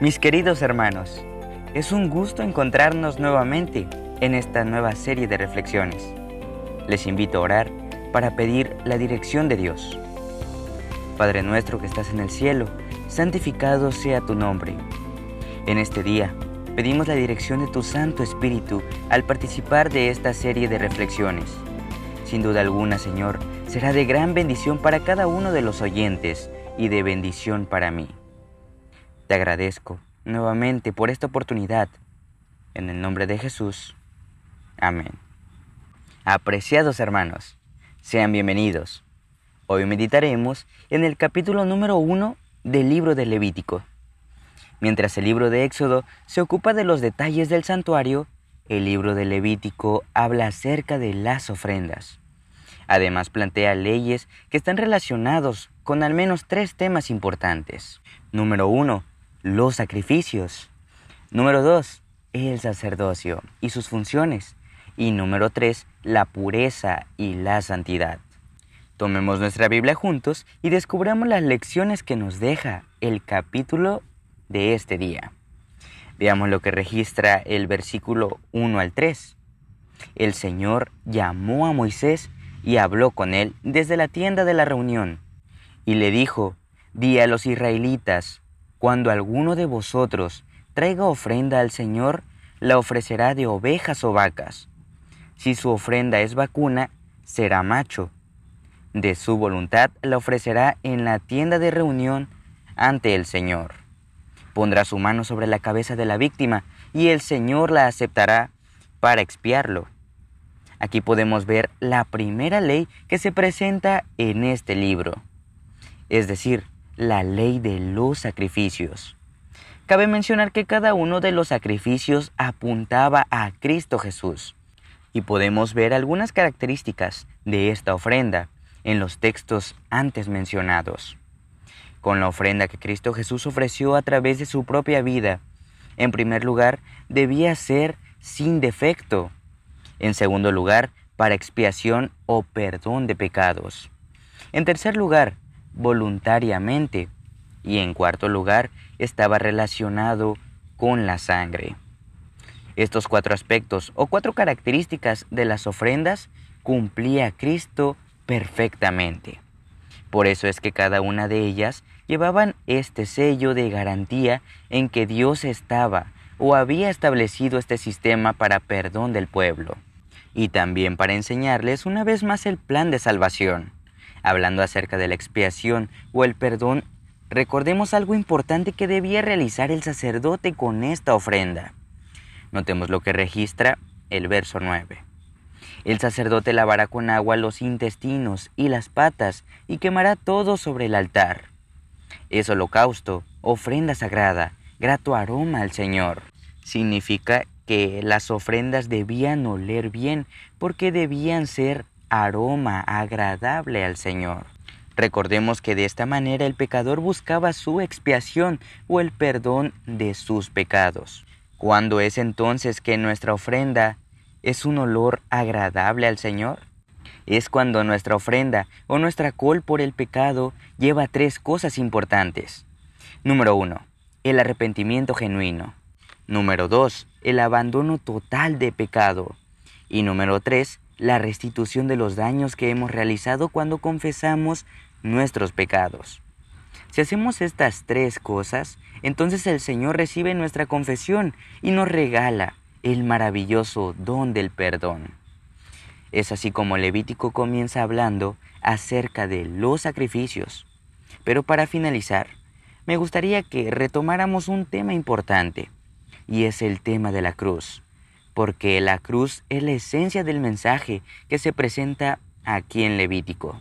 Mis queridos hermanos, es un gusto encontrarnos nuevamente en esta nueva serie de reflexiones. Les invito a orar para pedir la dirección de Dios. Padre nuestro que estás en el cielo, santificado sea tu nombre. En este día pedimos la dirección de tu Santo Espíritu al participar de esta serie de reflexiones. Sin duda alguna, Señor, será de gran bendición para cada uno de los oyentes y de bendición para mí. Te agradezco nuevamente por esta oportunidad. En el nombre de Jesús. Amén. Apreciados hermanos, sean bienvenidos. Hoy meditaremos en el capítulo número uno del libro de Levítico. Mientras el libro de Éxodo se ocupa de los detalles del santuario, el libro de Levítico habla acerca de las ofrendas. Además plantea leyes que están relacionados con al menos tres temas importantes. Número uno, los sacrificios. Número 2, el sacerdocio y sus funciones. Y número 3, la pureza y la santidad. Tomemos nuestra Biblia juntos y descubramos las lecciones que nos deja el capítulo de este día. Veamos lo que registra el versículo 1 al 3. El Señor llamó a Moisés y habló con él desde la tienda de la reunión, y le dijo, Di a los israelitas, cuando alguno de vosotros traiga ofrenda al Señor, la ofrecerá de ovejas o vacas. Si su ofrenda es vacuna, será macho. De su voluntad la ofrecerá en la tienda de reunión ante el Señor. Pondrá su mano sobre la cabeza de la víctima y el Señor la aceptará para expiarlo. Aquí podemos ver la primera ley que se presenta en este libro, es decir, la ley de los sacrificios. Cabe mencionar que cada uno de los sacrificios apuntaba a Cristo Jesús. Y podemos ver algunas características de esta ofrenda en los textos antes mencionados. Con la ofrenda que Cristo Jesús ofreció a través de su propia vida, en primer lugar, debía ser sin defecto. En segundo lugar, para expiación o perdón de pecados. En tercer lugar, voluntariamente y en cuarto lugar estaba relacionado con la sangre. Estos cuatro aspectos o cuatro características de las ofrendas cumplía Cristo perfectamente. Por eso es que cada una de ellas llevaban este sello de garantía en que Dios estaba o había establecido este sistema para perdón del pueblo, y también para enseñarles una vez más el plan de salvación. Hablando acerca de la expiación o el perdón, recordemos algo importante que debía realizar el sacerdote con esta ofrenda. Notemos lo que registra el verso 9. El sacerdote lavará con agua los intestinos y las patas y quemará todo sobre el altar. Es holocausto, ofrenda sagrada, grato aroma al Señor. Significa que las ofrendas debían oler bien porque debían ser aroma agradable al Señor. Recordemos que de esta manera el pecador buscaba su expiación o el perdón de sus pecados. ¿Cuándo es entonces que nuestra ofrenda es un olor agradable al Señor? Es cuando nuestra ofrenda o nuestra col por el pecado lleva tres cosas importantes. Número uno, el arrepentimiento genuino. Número dos, el abandono total de pecado. Y número tres, la restitución de los daños que hemos realizado cuando confesamos nuestros pecados. Si hacemos estas tres cosas, entonces el Señor recibe nuestra confesión y nos regala el maravilloso don del perdón. Es así como Levítico comienza hablando acerca de los sacrificios. Pero para finalizar, me gustaría que retomáramos un tema importante, y es el tema de la cruz porque la cruz es la esencia del mensaje que se presenta aquí en Levítico.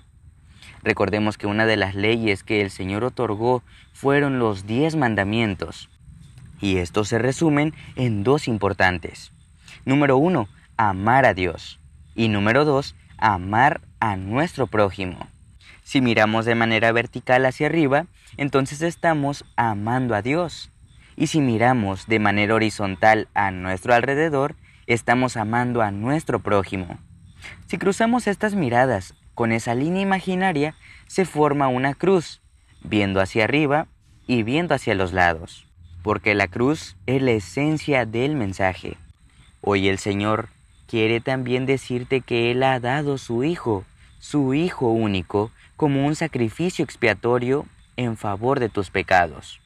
Recordemos que una de las leyes que el Señor otorgó fueron los diez mandamientos, y estos se resumen en dos importantes. Número uno, amar a Dios, y número dos, amar a nuestro prójimo. Si miramos de manera vertical hacia arriba, entonces estamos amando a Dios. Y si miramos de manera horizontal a nuestro alrededor, estamos amando a nuestro prójimo. Si cruzamos estas miradas con esa línea imaginaria, se forma una cruz, viendo hacia arriba y viendo hacia los lados. porque la cruz es la esencia del mensaje. Hoy el Señor quiere también decirte que Él ha dado su Hijo, su Hijo único, como un sacrificio expiatorio en favor de tus pecados.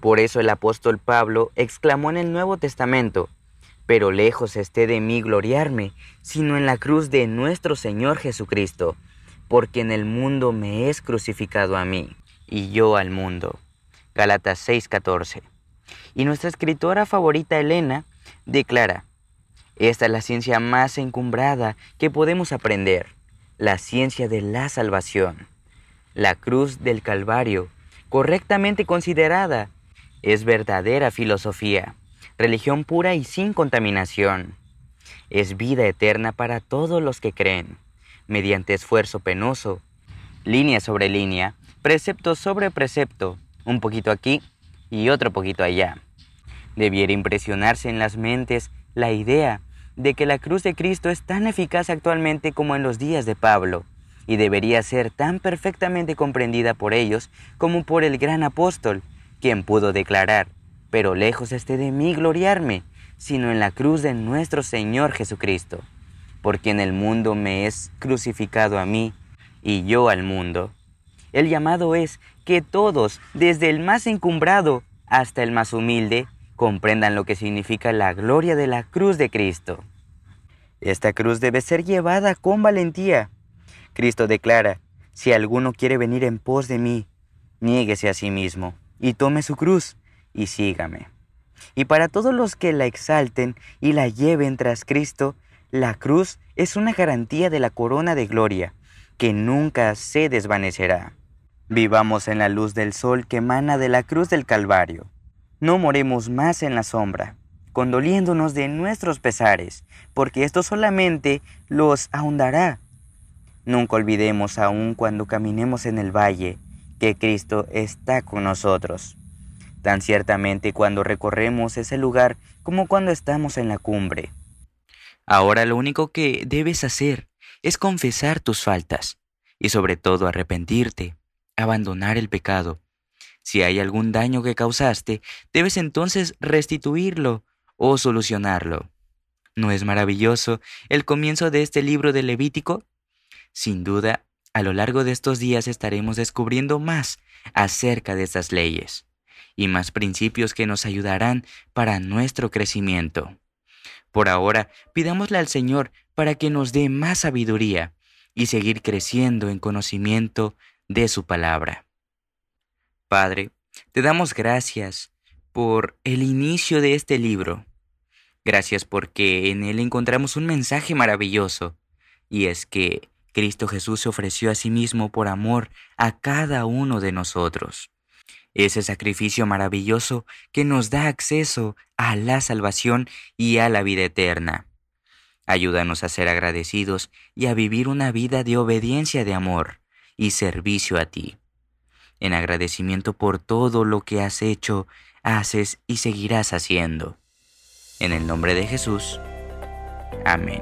Por eso el apóstol Pablo exclamó en el Nuevo Testamento, pero lejos esté de mí gloriarme, sino en la cruz de nuestro Señor Jesucristo, porque en el mundo me es crucificado a mí, y yo al mundo. Galatas 6:14. Y nuestra escritora favorita Elena declara, esta es la ciencia más encumbrada que podemos aprender, la ciencia de la salvación. La cruz del Calvario, correctamente considerada, es verdadera filosofía, religión pura y sin contaminación. Es vida eterna para todos los que creen, mediante esfuerzo penoso, línea sobre línea, precepto sobre precepto, un poquito aquí y otro poquito allá. Debiera impresionarse en las mentes la idea de que la cruz de Cristo es tan eficaz actualmente como en los días de Pablo, y debería ser tan perfectamente comprendida por ellos como por el gran apóstol, quien pudo declarar, pero lejos esté de mí gloriarme, sino en la cruz de nuestro Señor Jesucristo, porque en el mundo me es crucificado a mí, y yo al mundo. El llamado es que todos, desde el más encumbrado hasta el más humilde, comprendan lo que significa la gloria de la cruz de Cristo. Esta cruz debe ser llevada con valentía. Cristo declara, si alguno quiere venir en pos de mí, niéguese a sí mismo y tome su cruz y sígame. Y para todos los que la exalten y la lleven tras Cristo, la cruz es una garantía de la corona de gloria, que nunca se desvanecerá. Vivamos en la luz del sol que emana de la cruz del Calvario no moremos más en la sombra, condoliéndonos de nuestros pesares, porque esto solamente los ahondará. Nunca olvidemos aun cuando caminemos en el valle, que Cristo está con nosotros. Tan ciertamente cuando recorremos ese lugar como cuando estamos en la cumbre. Ahora lo único que debes hacer es confesar tus faltas y sobre todo arrepentirte, abandonar el pecado si hay algún daño que causaste, debes entonces restituirlo o solucionarlo. ¿No es maravilloso el comienzo de este libro de Levítico? Sin duda, a lo largo de estos días estaremos descubriendo más acerca de estas leyes y más principios que nos ayudarán para nuestro crecimiento. Por ahora, pidámosle al Señor para que nos dé más sabiduría y seguir creciendo en conocimiento de su palabra. Padre, te damos gracias por el inicio de este libro. Gracias porque en él encontramos un mensaje maravilloso, y es que Cristo Jesús se ofreció a sí mismo por amor a cada uno de nosotros. Ese sacrificio maravilloso que nos da acceso a la salvación y a la vida eterna. Ayúdanos a ser agradecidos y a vivir una vida de obediencia de amor y servicio a ti en agradecimiento por todo lo que has hecho, haces y seguirás haciendo. En el nombre de Jesús. Amén.